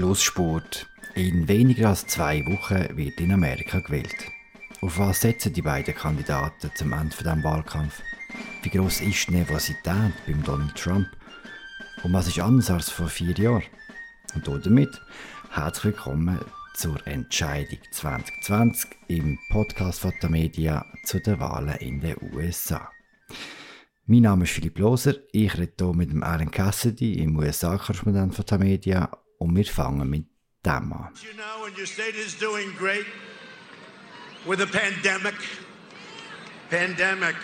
Schlussspurt. In weniger als zwei Wochen wird in Amerika gewählt. Auf was setzen die beiden Kandidaten zum Ende dieses Wahlkampf? Wie groß ist die Nervosität beim Donald Trump? Und was ist anders als vor vier Jahren? Und damit herzlich willkommen zur Entscheidung 2020 im Podcast von der Media zu den Wahlen in den USA. Mein Name ist Philipp Loser, ich rede hier mit dem Alan Cassidy, im USA-Korrespondent von der Media und wir fangen mit dem an. You know, and your state is doing great with a pandemic. Pandemic.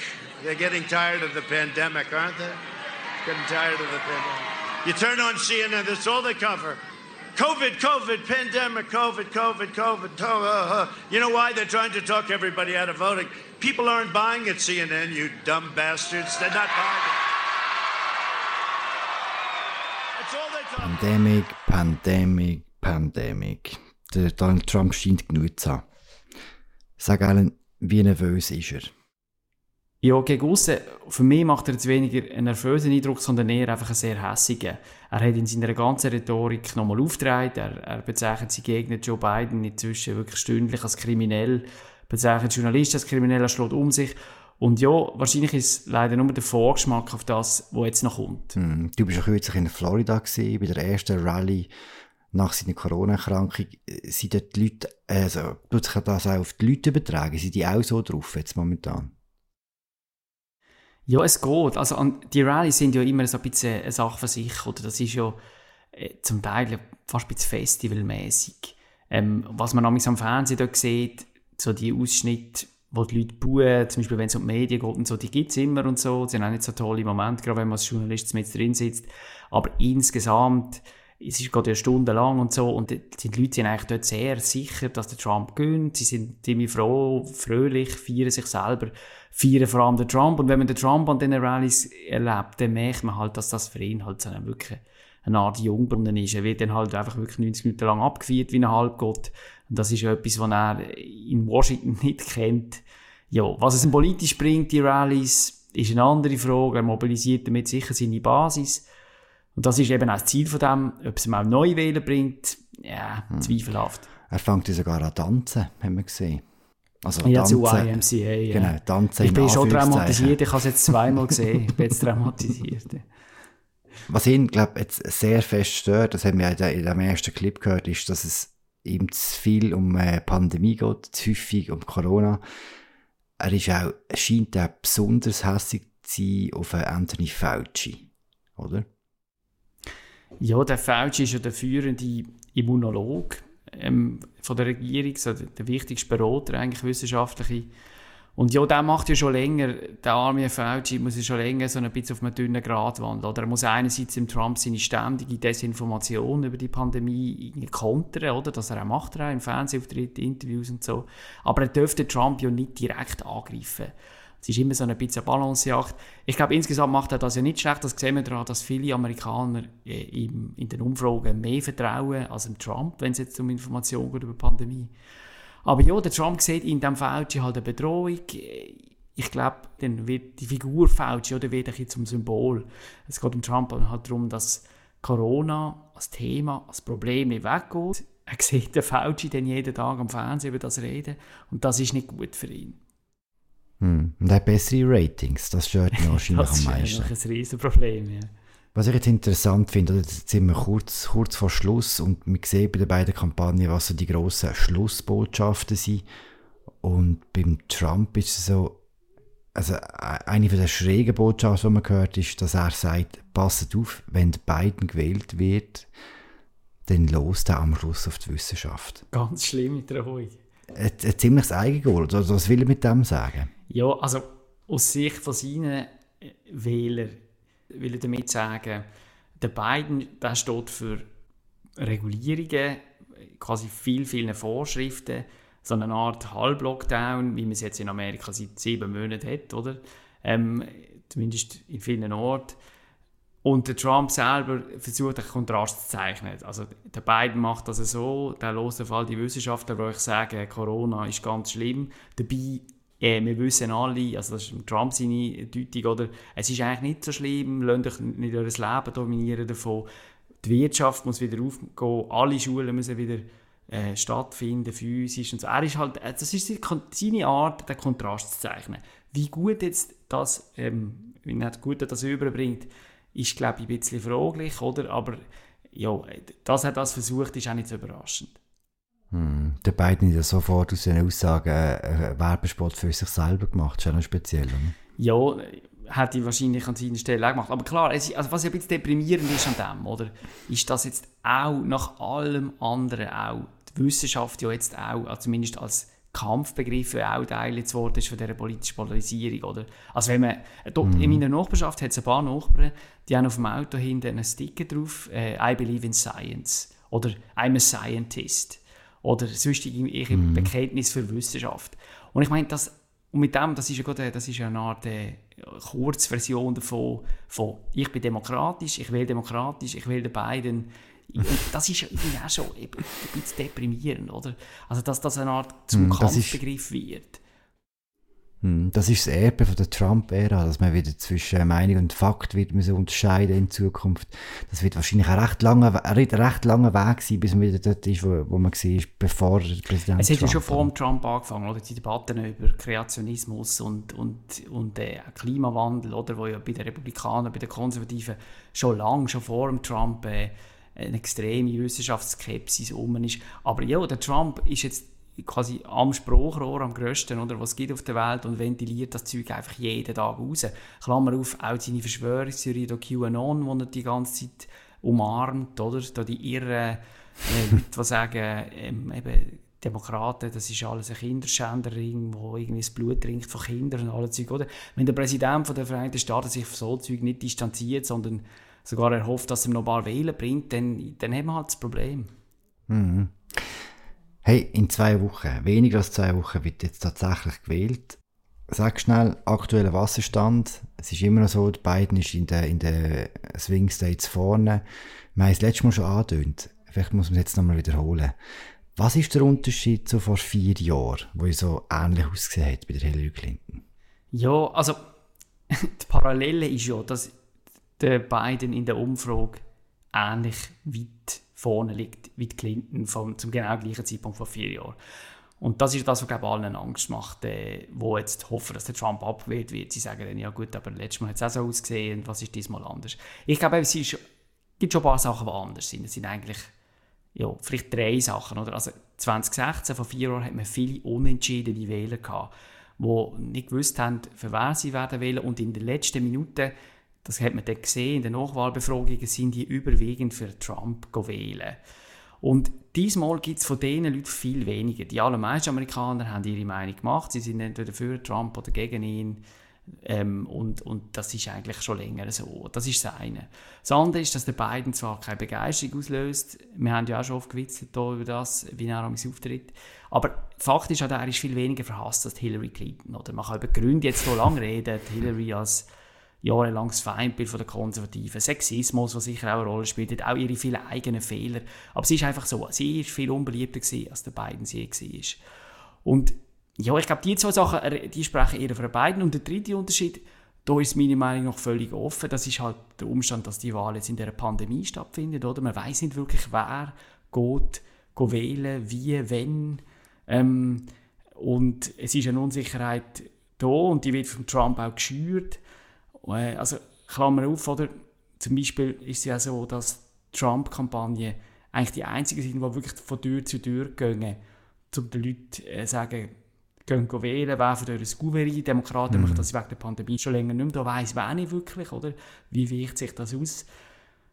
They're getting tired of the pandemic, aren't they? Getting tired of the pandemic. You turn on CNN, that's all they cover. COVID, COVID, pandemic, COVID, COVID, COVID. Oh, uh, uh. You know why? They're trying to talk everybody out of voting. People aren't buying at CNN, you dumb bastards. They're not buying it. Pandemic, Pandemic, Pandemic. Der Donald Trump scheint genug zu haben. Sag Alan, wie nervös ist er? Ja, gegen aussen, für mich macht er jetzt weniger einen nervösen Eindruck, sondern eher einfach einen sehr hässigen. Er hat in seiner ganzen Rhetorik nochmal aufgetragen, er, er bezeichnet seinen Gegner Joe Biden inzwischen wirklich stündlich als kriminell, bezeichnet Journalisten als kriminell, er schlägt um sich. Und ja, wahrscheinlich ist es leider nur der Vorgeschmack auf das, was jetzt noch kommt. Hm, Du bist ja kürzlich in Florida gewesen, bei der ersten Rallye nach seiner Corona-Erkrankung. Sind dort die Leute, also, tut sich das auch auf die Leute übertragen? Sind die auch so drauf jetzt momentan? Ja, es geht. Also, an, die Rallyes sind ja immer so ein bisschen eine Sache für sich, oder? Das ist ja äh, zum Teil fast ein bisschen festivalmäßig. Ähm, was man am Fernsehen dort sieht, so die Ausschnitte, wo die Leute buhen, zum Beispiel wenn es um die Medien geht und so, die gibt es immer und so. Das sind auch nicht so tolle Momente, gerade wenn man als Journalist mit drin sitzt. Aber insgesamt, es ist gerade eine Stunde lang und so, und die, die Leute sind eigentlich dort sehr sicher, dass der Trump gönnt. Sie sind ziemlich froh, fröhlich, feiern sich selber, feiern vor allem den Trump. Und wenn man den Trump an diesen Rallyes erlebt, dann merkt man halt, dass das für ihn halt so eine, wirklich eine Art Jungbrunnen ist. Er wird dann halt einfach wirklich 90 Minuten lang abgefeiert wie ein Halbgott. Und das ist ja etwas, was er in Washington nicht kennt. Ja, was es ihm politisch bringt, die Rallyes, ist eine andere Frage. Er mobilisiert damit sicher seine Basis. Und das ist eben auch das Ziel von dem. Ob es ihm auch neue Wähler bringt, ja, zweifelhaft. Er fängt sogar an tanzen, haben wir gesehen. Also Ja, zu YMCA. Ja. Genau, tanzen Ich in bin schon traumatisiert, ich habe es jetzt zweimal gesehen. Ich bin jetzt traumatisiert. Ja. Was ihn, glaube jetzt sehr fest stört, das haben wir der- in dem ersten Clip gehört, ist, dass es ihm zu viel um äh, Pandemie geht, zu häufig um Corona. Er ist auch, scheint auch besonders hässig zu sein auf äh, Anthony Fauci, oder? Ja, der Fauci ist ja der führende Immunolog ähm, von der Regierung, so der, der wichtigste Berater eigentlich wissenschaftliche. Und ja, der macht ja schon länger, der arme Fauci muss ja schon länger so ein bisschen auf einem dünnen Grat wandeln. Oder er muss einerseits im Trump seine ständige Desinformation über die Pandemie kontern, oder? Das er auch macht, er auch im Fernsehauftritt, Interviews und so. Aber er dürfte Trump ja nicht direkt angreifen. Es ist immer so ein bisschen eine Balanceacht. Ich glaube, insgesamt macht er das ja nicht schlecht. Das sehen wir daran, dass viele Amerikaner äh, in den Umfragen mehr vertrauen als dem Trump, wenn es jetzt um Informationen geht über die Pandemie. Aber ja, der Trump sieht in diesem Fauci halt eine Bedrohung. Ich glaube, dann wird die Figur Fauci oder wird ein zum Symbol. Es geht um Trump halt darum, dass Corona als Thema, als Problem nicht weggeht. Er sieht den Fauci dann jeden Tag am Fernsehen über das reden und das ist nicht gut für ihn. Hm. Und er hat bessere Ratings, das stört ihn wahrscheinlich Das am ist meisten. eigentlich ein Riesenproblem. Ja. Was ich jetzt interessant finde, oder jetzt sind wir kurz, kurz vor Schluss und wir sehen bei den beiden Kampagnen, was so die grossen Schlussbotschaften sind. Und beim Trump ist es so, also e- eine der schrägen Botschaften, die man gehört, ist, dass er sagt, passet auf, wenn der Biden gewählt wird, dann los er am Schluss auf die Wissenschaft. Ganz schlimm mit der Ruhe. Ein, ein ziemliches Eigengoal, oder was will er mit dem sagen? Ja, also aus Sicht von seinen äh, Wählern will ich damit sagen, der Biden der steht für Regulierungen, quasi viel, vielen Vorschriften, so eine Art Halblockdown, wie man es jetzt in Amerika seit sieben Monaten hat, oder? Ähm, zumindest in vielen Orten. Und der Trump selber versucht, einen Kontrast zu zeichnen. Also der Biden macht das so, der los auf all die Wissenschaftler, die euch sagen, Corona ist ganz schlimm. Dabei, äh, wir wissen alle, also das ist Trump seine Deutung, oder? Es ist eigentlich nicht so schlimm, lasst euch nicht euer Leben dominieren davon. die Wirtschaft muss wieder aufgehen, alle Schulen müssen wieder äh, stattfinden, physisch und so. Er ist halt, äh, das ist seine Art, den Kontrast zu zeichnen. Wie gut jetzt das, ähm, wie gut das überbringt, ist, glaube ich, ein bisschen fraglich, oder? Aber ja, dass er das versucht, ist auch nicht so überraschend. Hm. Der beiden ja sofort aus seinen Aussagen äh, einen Werbespot für sich selber gemacht. Das ist ja noch speziell, oder? Ja, hätte ich wahrscheinlich an seiner Stelle auch gemacht. Aber klar, es, also was ja ein bisschen deprimierend ist an dem, oder, ist, dass jetzt auch nach allem anderen auch die Wissenschaft ja jetzt auch, also zumindest als Kampfbegriff auch Teil jetzt worden ist von dieser politischen Polarisierung, oder? Also wenn man, dort mhm. in meiner Nachbarschaft hat es ein paar Nachbarn, die haben auf dem Auto hinten einen Sticker drauf, äh, I believe in science, oder I'm a scientist, oder sonst irgendwelche mhm. Bekenntnis für Wissenschaft. Und ich meine, das, und mit dem, das ist ja, gerade, das ist ja eine Art äh, Kurzversion davon, von ich bin demokratisch, ich will demokratisch, ich will den beiden das ist ja irgendwie auch schon ein bisschen deprimierend, oder? Also, dass das eine Art zum mm, Kampfbegriff wird. Hm, das ist das Erbe von der Trump-Ära, dass man wieder zwischen Meinung und Fakt wird müssen unterscheiden in Zukunft. Das wird wahrscheinlich ein recht langer, recht langer Weg sein, bis man wieder dort ist, wo, wo man war, bevor der Präsident Es hat ja schon vor dem Trump angefangen, oder? Die Debatten über Kreationismus und, und, und äh, Klimawandel, oder? Wo ja bei den Republikanern, bei den Konservativen schon lange, schon vor dem Trump äh, eine extreme Wissenschaftsskepsis um ist. Aber ja, der Trump ist jetzt quasi am Spruchrohr am grössten, oder, was es gibt auf der Welt und ventiliert das Zeug einfach jeden Tag raus. Klammer auf, auch seine Verschwörungstheorie, der QAnon, die er die ganze Zeit umarmt, oder, da die irren äh, Leute, die sagen, ähm, eben, Demokraten, das ist alles ein Kinderschänderring, wo irgendwie das Blut trinkt von Kindern und alles Zeug, oder? Wenn der Präsident der Vereinigten Staaten sich von so Zeug nicht distanziert, sondern sogar erhofft, dass er noch ein paar Wähler bringt, dann, dann haben wir halt das Problem. Mhm. Hey, in zwei Wochen, weniger als zwei Wochen, wird jetzt tatsächlich gewählt. Sag schnell, aktueller Wasserstand. Es ist immer noch so, Biden ist in den in der Swing States vorne. Wir haben es letztes Mal schon angedeutet. Vielleicht muss man es jetzt nochmal wiederholen. Was ist der Unterschied zu vor vier Jahren, wo es so ähnlich ausgesehen hat bei der Hillary Clinton? Ja, also die Parallele ist ja, dass der Biden in der Umfrage ähnlich weit vorne liegt wie Clinton vom, zum genau gleichen Zeitpunkt vor vier Jahren. Und das ist das, was glaube allen Angst macht, äh, wo jetzt hoffen, dass der Trump abgewählt wird. Sie sagen dann, ja gut, aber letztes Mal hat es auch so ausgesehen was ist diesmal anders? Ich glaube, es ist, gibt schon ein paar Sachen, die anders sind. Es sind eigentlich ja, vielleicht drei Sachen. Oder? Also 2016, vor vier Jahren, hat man viele unentschiedene Wähler gehabt, die nicht gewusst haben, für wen sie werden wählen und in den letzten Minuten das hat man dann gesehen, in den Nachwahlbefragungen sind die überwiegend für Trump wählen. Und diesmal gibt es von diesen Leuten viel weniger. Die allermeisten Amerikaner haben ihre Meinung gemacht. Sie sind entweder für Trump oder gegen ihn. Ähm, und, und das ist eigentlich schon länger so. Das ist das eine. Das andere ist, dass der Biden zwar keine Begeisterung auslöst. Wir haben ja auch schon oft gewitzelt über das, wie er am auftritt. Aber Fakt ist, er ist viel weniger verhasst als Hillary Clinton. Oder man kann über Gründe jetzt so lange reden. Hillary als jahrelanges Feindbild von der Konservativen, Sexismus, was sicher auch eine Rolle spielt, auch ihre vielen eigenen Fehler. Aber sie ist einfach so, sie ist viel unbeliebter gewesen, als der Biden sie war. Und ja, ich glaube, die zwei Sachen, äh, die sprechen eher für beiden. Und der dritte Unterschied, da ist meine Meinung noch völlig offen. Das ist halt der Umstand, dass die Wahl jetzt in der Pandemie stattfindet, oder? Man weiß nicht wirklich, wer geht, geht wählen, wie, wenn. Ähm, und es ist eine Unsicherheit da und die wird von Trump auch geschürt. Äh, also Klammer auf, oder? Zum Beispiel ist es ja so, dass die Trump-Kampagne eigentlich die einzige sind, die wirklich von Tür zu Tür gehen, um den Leuten zu äh, sagen, gehen wählen, wer von euch ein Gouverneur, Demokraten mhm. machen das wegen der Pandemie schon länger nicht mehr, da weiss wer nicht wirklich, oder? Wie wirkt sich das aus?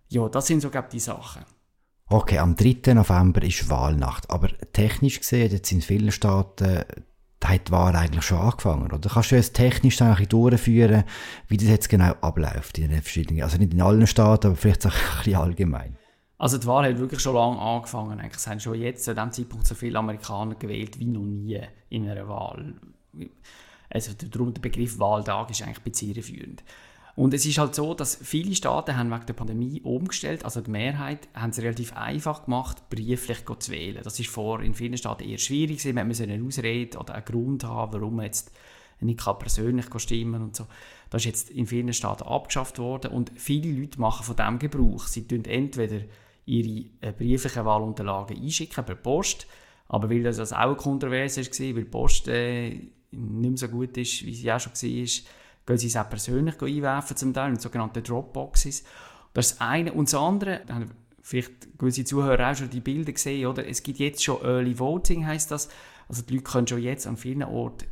Ja, das sind so, glaube die Sachen. Okay, am 3. November ist Wahlnacht, aber technisch gesehen, jetzt in vielen Staaten da hat die Wahl eigentlich schon angefangen, oder? Kannst du jetzt technisch ein durchführen, wie das jetzt genau abläuft in den verschiedenen, also nicht in allen Staaten, aber vielleicht auch ein bisschen allgemein? Also die Wahl hat wirklich schon lange angefangen. Es haben schon jetzt zu diesem Zeitpunkt so viele Amerikaner gewählt wie noch nie in einer Wahl. Also darum der Begriff Wahltag ist eigentlich bisschen irreführend. Und es ist halt so, dass viele Staaten haben wegen der Pandemie umgestellt, also die Mehrheit haben es relativ einfach gemacht, brieflich zu wählen. Das ist vor in vielen Staaten eher schwierig gewesen. Man muss eine Ausrede oder einen Grund haben, warum man jetzt nicht persönlich stimmen und so. Das ist jetzt in vielen Staaten abgeschafft worden und viele Leute machen von dem Gebrauch. Sie tun entweder ihre äh, brieflichen Wahlunterlagen einschicken per Post, aber weil das auch eine Kontroverse war, weil die Post äh, nicht mehr so gut ist, wie sie auch schon war, gehen sie es auch persönlich einwerfen, zum Teil in sogenannte Dropboxes. Das ist das eine. Und das andere, vielleicht gewisse Zuhörer auch schon die Bilder gesehen, oder? Es gibt jetzt schon Early Voting, heißt das. Also die Leute können schon jetzt an vielen Orten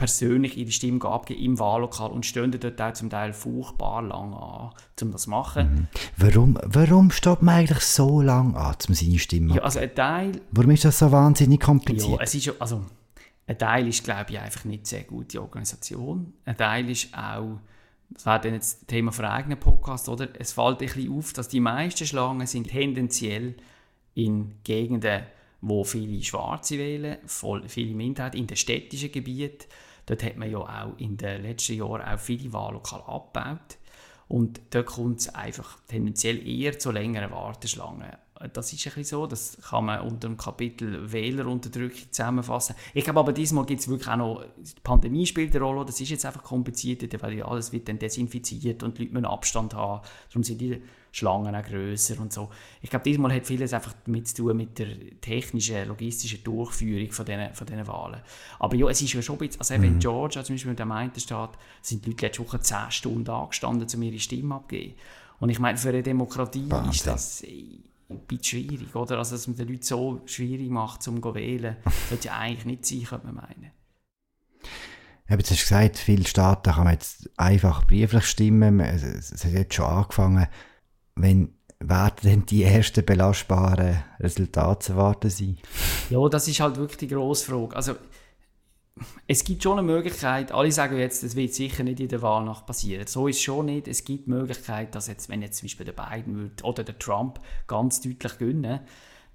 persönlich ihre Stimme abgeben im Wahllokal und stehen dort auch zum Teil furchtbar lang an, um das zu machen. Mhm. Warum, warum steht man eigentlich so lange an, um seine Stimme ja, also ein Teil, Warum ist das so wahnsinnig kompliziert? Ja, es ist also ein Teil ist, glaube ich, einfach nicht sehr gute Organisation. Ein Teil ist auch, das wäre dann jetzt das Thema für einen eigenen Podcast, oder? Es fällt ein bisschen auf, dass die meisten Schlangen sind tendenziell in Gegenden, wo viele Schwarze wählen, voll, viele Minderheiten, in den städtischen Gebieten. Dort hat man ja auch in den letzten Jahren auch viele Wahllokale abgebaut. Und dort kommt es einfach tendenziell eher zu längeren Warteschlangen. Das ist ein bisschen so, das kann man unter dem Kapitel Wählerunterdrückung zusammenfassen. Ich glaube aber diesmal gibt es wirklich auch noch, die Pandemie spielt eine Rolle, das ist jetzt einfach komplizierter, weil alles wird dann desinfiziert und die Leute müssen Abstand haben, darum sind die Schlangen auch grösser und so. Ich glaube, diesmal hat vieles einfach damit zu tun mit der technischen, logistischen Durchführung von diesen, von diesen Wahlen. Aber ja, es ist ja schon ein bisschen, also mhm. in Georgia zum Beispiel, mit dem einen Staat, sind die Leute letzte Woche 10 Stunden angestanden, um ihre Stimme abzugeben. Und ich meine, für eine Demokratie Wahnsinn. ist das bisschen schwierig, oder? Also, dass man den Leuten so schwierig macht, um zu wählen, sollte ja eigentlich nicht sein, könnte man meinen. Ja, jetzt hast du gesagt, viele Staaten kann man jetzt einfach brieflich stimmen. Es hat jetzt schon angefangen. Wenn werden denn die ersten belastbaren Resultate zu erwarten sein? Ja, das ist halt wirklich die grosse Frage. Also, es gibt schon eine Möglichkeit, alle sagen jetzt, das wird sicher nicht in der Wahlnacht passieren. So ist es schon nicht. Es gibt die Möglichkeit, dass jetzt, wenn jetzt zum Beispiel der Biden wird, oder der Trump ganz deutlich gewinnen,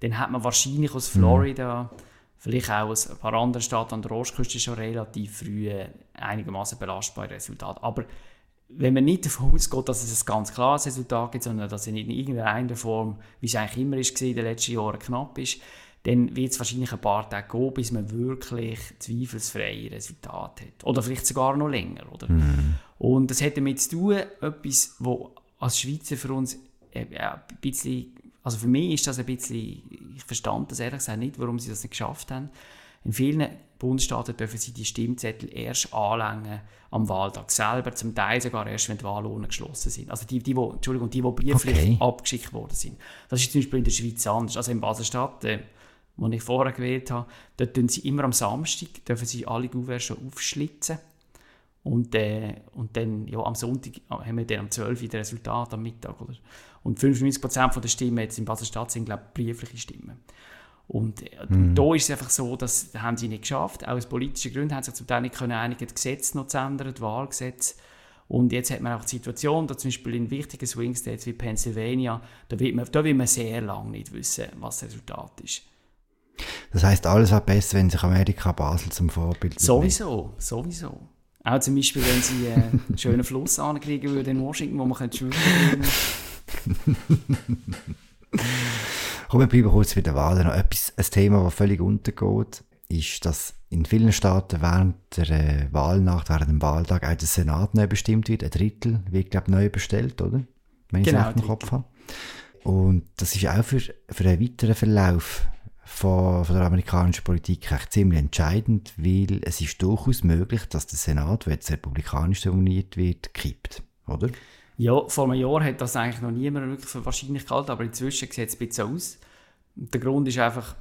dann hat man wahrscheinlich aus mhm. Florida, mhm. vielleicht auch aus ein paar anderen Staaten an der Ostküste schon relativ früh einigermaßen belastbare Resultate. Aber wenn man nicht davon ausgeht, dass es ein ganz klares Resultat gibt, sondern dass es in irgendeiner Form, wie es eigentlich immer ist, in den letzten Jahren knapp ist, dann wird es wahrscheinlich ein paar Tage gehen, bis man wirklich zweifelsfreie Resultate hat. Oder vielleicht sogar noch länger. Oder? Mhm. Und das hat damit zu tun, etwas, wo als Schweizer für uns äh, ein bisschen, also für mich ist das ein bisschen, ich verstand das ehrlich gesagt nicht, warum sie das nicht geschafft haben. In vielen Bundesstaaten dürfen sie die Stimmzettel erst anlängen am Wahltag selber, zum Teil sogar erst, wenn die Wahlohnen geschlossen sind. Also die, die, die, Entschuldigung, die, die brieflich okay. abgeschickt worden sind. Das ist zum Beispiel in der Schweiz anders. Also in Basel-Stadt äh, wo ich vorher gewählt habe, dort tun sie immer am Samstag, dürfen sie alle Kuverts schon aufschlitzen. Und, äh, und dann, ja, am Sonntag haben wir dann um 12 Uhr das Resultat am Mittag. Oder? Und 95% der Stimmen jetzt in Basel-Stadt sind, glaube ich, briefliche Stimmen. Und mhm. da ist es einfach so, dass das haben sie nicht geschafft. Auch aus politischen Gründen haben sie sich zum Teil nicht können einigen, Gesetze noch zu ändern, das Wahlgesetz. Und jetzt hat man auch die Situation, dass zum Beispiel in wichtigen Swing States wie Pennsylvania, da wird man, da will man sehr lange nicht wissen, was das Resultat ist. Das heißt, alles wäre besser, wenn sich Amerika Basel zum Vorbild nimmt. Sowieso, sowieso. Auch zum Beispiel, wenn sie einen schönen Fluss ankriegen würden in Washington, wo man könnte schwimmen Komm, wir bleiben kurz bei der Wahl. Noch etwas, ein Thema, das völlig untergeht, ist, dass in vielen Staaten während der äh, Wahlnacht, während dem Wahltag auch der Senat neu bestimmt wird. Ein Drittel wird, glaube ich, neu bestellt, oder? Wenn ich genau, es im Kopf habe. Und das ist auch für, für einen weiteren Verlauf von, von der amerikanischen Politik echt ziemlich entscheidend, weil es ist durchaus möglich, dass der Senat, der jetzt republikanisch dominiert wird, kippt, oder? Ja, vor einem Jahr hat das eigentlich noch niemand wirklich für wahrscheinlich gehalten, aber inzwischen sieht es ein bisschen aus. Der Grund ist einfach,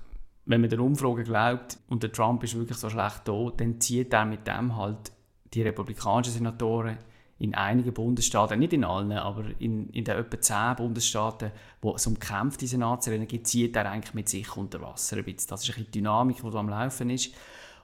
wenn man der Umfrage glaubt und der Trump ist wirklich so schlecht da, dann zieht er mit dem halt die republikanischen Senatoren in einigen Bundesstaaten, nicht in allen, aber in, in den etwa zehn Bundesstaaten, wo es um Kämpfe diese Nazirennen gibt, zieht er eigentlich mit sich unter Wasser ein bisschen. Das ist ein bisschen die Dynamik, die da am Laufen ist.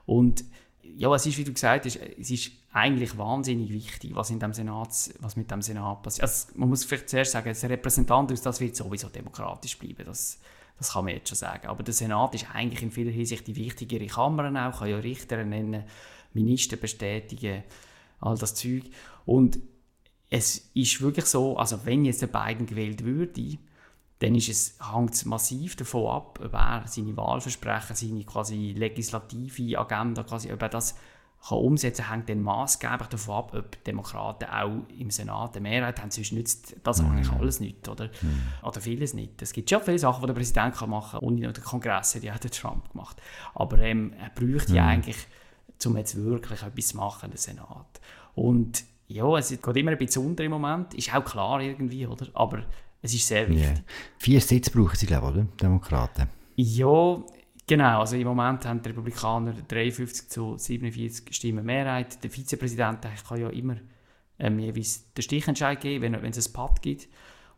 Und ja, es ist, wie du gesagt hast, es ist eigentlich wahnsinnig wichtig, was, in dem Senat, was mit dem Senat passiert. Also, man muss vielleicht zuerst sagen, der Repräsentant das wird sowieso demokratisch bleiben. Das, das kann man jetzt schon sagen. Aber der Senat ist eigentlich in vieler Hinsicht die wichtigere Kammer auch, kann ja Richter nennen, Minister bestätigen, all das Zeug. Und es ist wirklich so, also wenn jetzt der Biden gewählt würde, dann ist es, hängt es massiv davon ab, ob er seine Wahlversprechen, seine quasi legislative Agenda, quasi, ob er das kann umsetzen hängt dann maßgeblich davon ab, ob Demokraten auch im Senat eine Mehrheit haben. Sonst nützt das mhm. eigentlich alles nicht, oder? Mhm. Oder vieles nicht. Es gibt schon viele Sachen, die der Präsident kann machen kann. Und der Kongress hat ja auch der Trump gemacht. Aber ähm, er bräuchte mhm. ja eigentlich, um jetzt wirklich etwas zu machen, den Senat. Und ja, es geht immer ein bisschen unter im Moment. Ist auch klar irgendwie, oder? Aber es ist sehr wichtig. Yeah. Vier Sitze brauchen sie, glaube ich, oder? Demokraten. Ja, Genau, also im Moment haben die Republikaner 53 zu 47 Stimmen Mehrheit. Der Vizepräsident kann ja immer ähm, jeweils den Stichentscheid geben, wenn, wenn es ein Pad gibt.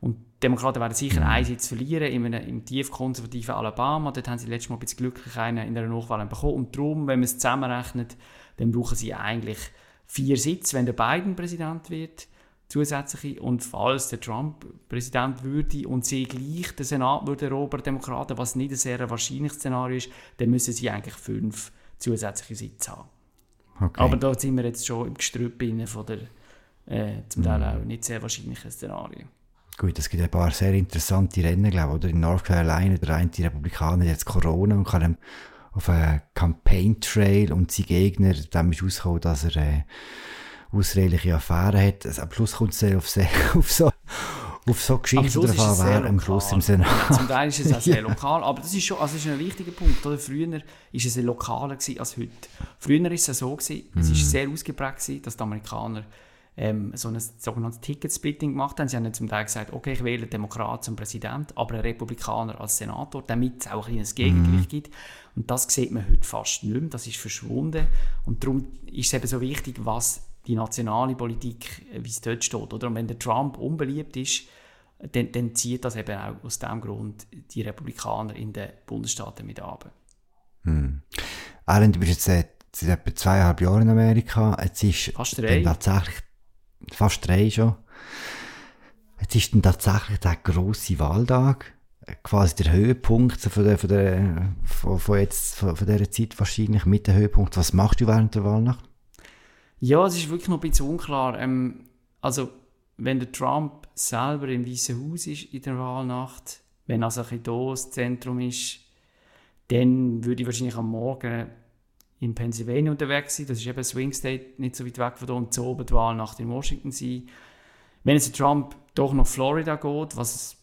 Und die Demokraten werden sicher mhm. einen Sitz verlieren in einem, im tief konservativen Alabama. Dort haben sie letztes Mal ein bisschen glücklich einen in der Nachwahl bekommen. Und darum, wenn man es zusammenrechnet, dann brauchen sie eigentlich vier Sitze, wenn der Biden Präsident wird zusätzliche. Und falls der Trump Präsident würde und sie gleich den Senat würde erobern, Demokraten, was nicht ein sehr wahrscheinliches Szenario ist, dann müssen sie eigentlich fünf zusätzliche Sitze haben. Okay. Aber da sind wir jetzt schon im Gestrüpp von der äh, zum Teil mm. auch nicht sehr wahrscheinlichen Szenario. Gut, es gibt ein paar sehr interessante Rennen, glaube ich. Oder in North Carolina, der eine Republikaner jetzt Corona und kann auf einen Campaign Trail und sein Gegner, dem ist rausgekommen, dass er äh, ausreichliche Affären hat. Also am Schluss kommt es auf, auf so auf so Geschichten drauf an, wer am Schluss im Senat. Ja, zum Teil ist es auch sehr lokal, aber das ist schon also ist ein wichtiger Punkt. Oder? Früher war es lokaler als heute. Früher war es so, gewesen, es war mm. sehr ausgeprägt, gewesen, dass die Amerikaner ähm, so ein sogenanntes Ticket-Splitting gemacht haben. Sie haben zum Teil gesagt, okay, ich wähle einen Demokrat zum Präsident, aber einen Republikaner als Senator, damit es auch ein kleines Gegengleich mm. gibt. Und das sieht man heute fast nicht mehr, das ist verschwunden. Und darum ist es eben so wichtig, was die nationale Politik, äh, wie es dort steht. Oder? Und wenn der Trump unbeliebt ist, dann, dann zieht das eben auch aus diesem Grund die Republikaner in den Bundesstaaten mit ab. Hm. Alan, du bist jetzt seit, seit etwa zweieinhalb Jahren in Amerika. Jetzt ist fast drei. Tatsächlich, fast drei schon. Jetzt ist dann tatsächlich der grosse Wahltag quasi der Höhepunkt von, der, von, der, von, von, jetzt, von, von dieser Zeit wahrscheinlich mit dem Höhepunkt. Was machst du während der Wahlnacht? Ja, es ist wirklich noch ein bisschen unklar. Ähm, also, wenn der Trump selber im Weißen Haus ist in der Wahlnacht, wenn also ein bisschen hier das Zentrum ist, dann würde ich wahrscheinlich am Morgen in Pennsylvania unterwegs sein. Das ist eben Swing State, nicht so weit weg von hier, und zu oben die Wahlnacht in Washington sein. Wenn es Trump doch nach Florida geht, was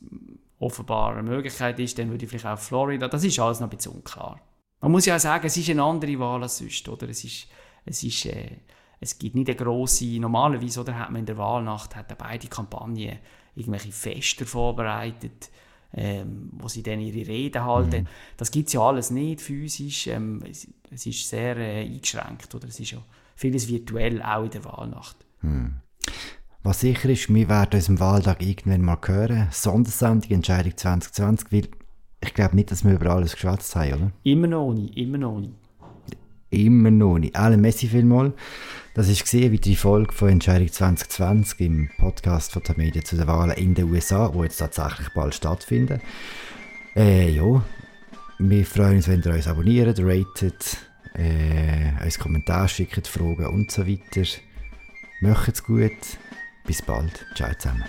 offenbar eine Möglichkeit ist, dann würde ich vielleicht auch Florida. Das ist alles noch ein bisschen unklar. Man muss ja auch sagen, es ist eine andere Wahl als sonst, oder? Es ist, es ist äh, es gibt nicht eine grosse, normalerweise oder hat man in der Wahlnacht hat beide Kampagnen irgendwelche Fester vorbereitet, ähm, wo sie dann ihre Reden halten. Mhm. Das gibt es ja alles nicht physisch. Ähm, es, es, ist sehr äh, eingeschränkt oder es ist ja vieles virtuell auch in der Wahlnacht. Mhm. Was sicher ist, wir werden uns im Wahltag irgendwann mal hören. Sondersendung Entscheidung 2020, weil ich glaube nicht, dass wir über alles geschwätzt haben, oder? Immer noch nicht, immer noch nicht. Immer noch nicht. Alle Messi vielmal. Das ist gesehen wie die Folge von Entscheidung 2020 im Podcast von der Medien zu den Wahlen in den USA, wo jetzt tatsächlich bald stattfinden. Äh, ja, wir freuen uns, wenn ihr uns abonniert, ratet, äh, uns Kommentare schickt, Fragen und so weiter. Macht's gut. Bis bald. Ciao zusammen.